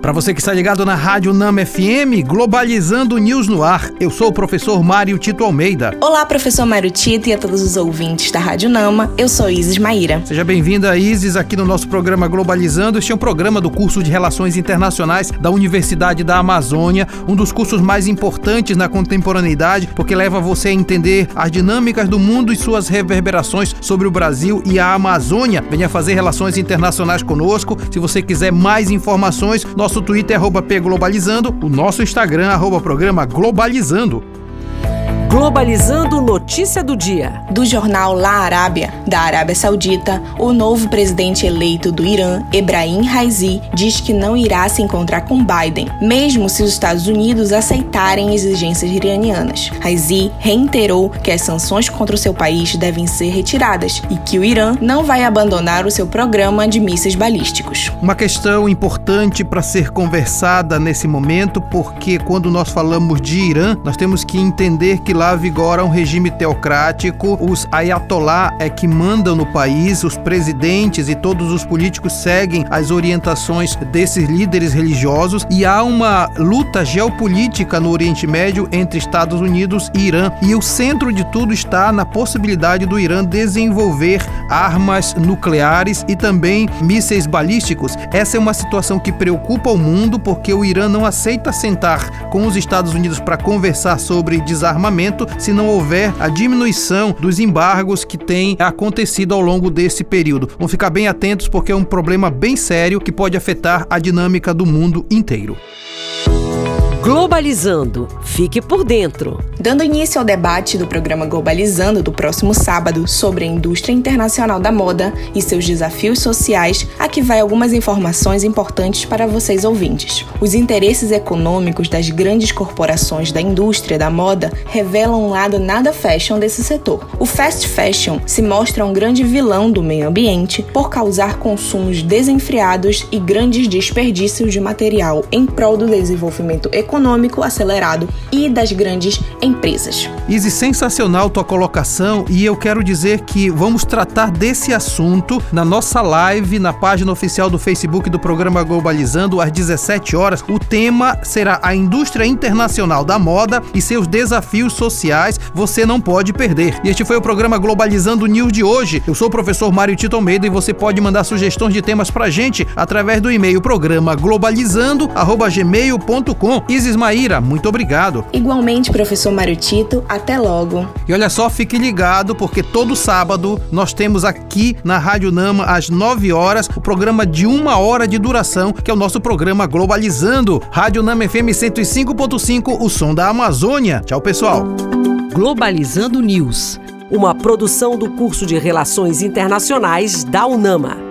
Para você que está ligado na Rádio Nama FM, Globalizando News no Ar, eu sou o professor Mário Tito Almeida. Olá, professor Mário Tito e a todos os ouvintes da Rádio Nama, eu sou Isis Maíra. Seja bem-vinda, Isis, aqui no nosso programa Globalizando. Este é um programa do curso de Relações Internacionais da Universidade da Amazônia, um dos cursos mais importantes na contemporaneidade, porque leva você a entender as dinâmicas do mundo e suas reverberações sobre o Brasil e a Amazônia. Venha fazer relações internacionais conosco. Se você quiser mais informações, nosso nosso Twitter arroba pglobalizando, o nosso Instagram arroba programa Globalizando. Globalizando notícia do dia. Do jornal La Arábia, da Arábia Saudita, o novo presidente eleito do Irã, Ebrahim Raisi, diz que não irá se encontrar com Biden, mesmo se os Estados Unidos aceitarem exigências iranianas. Raisi reiterou que as sanções contra o seu país devem ser retiradas e que o Irã não vai abandonar o seu programa de mísseis balísticos. Uma questão importante para ser conversada nesse momento, porque quando nós falamos de Irã, nós temos que entender que lá vigora um regime teocrático, os ayatollah é que mandam no país, os presidentes e todos os políticos seguem as orientações desses líderes religiosos e há uma luta geopolítica no Oriente Médio entre Estados Unidos e Irã. E o centro de tudo está na possibilidade do Irã desenvolver armas nucleares e também mísseis balísticos. Essa é uma situação que preocupa o mundo porque o Irã não aceita sentar com os Estados Unidos para conversar sobre desarmamento se não houver a diminuição dos embargos que têm acontecido ao longo desse período. Vamos ficar bem atentos porque é um problema bem sério que pode afetar a dinâmica do mundo inteiro. Globalizando. Fique por dentro. Dando início ao debate do programa Globalizando do próximo sábado sobre a indústria internacional da moda e seus desafios sociais, aqui vai algumas informações importantes para vocês ouvintes. Os interesses econômicos das grandes corporações da indústria da moda revelam um lado nada fashion desse setor. O fast fashion se mostra um grande vilão do meio ambiente por causar consumos desenfreados e grandes desperdícios de material em prol do desenvolvimento econômico econômico acelerado e das grandes empresas. Izzy, sensacional tua colocação e eu quero dizer que vamos tratar desse assunto na nossa live na página oficial do Facebook do programa Globalizando às 17 horas. O tema será a indústria internacional da moda e seus desafios sociais. Você não pode perder. E este foi o programa Globalizando News de hoje. Eu sou o professor Mário Tito Almeida e você pode mandar sugestões de temas pra gente através do e-mail programa globalizando@gmail.com. Isis Maíra, muito obrigado. Igualmente, professor Mário Tito, até logo. E olha só, fique ligado, porque todo sábado nós temos aqui na Rádio Nama, às 9 horas, o programa de uma hora de duração, que é o nosso programa Globalizando. Rádio Nama FM 105.5, o som da Amazônia. Tchau, pessoal. Globalizando News, uma produção do curso de Relações Internacionais da UNAMA.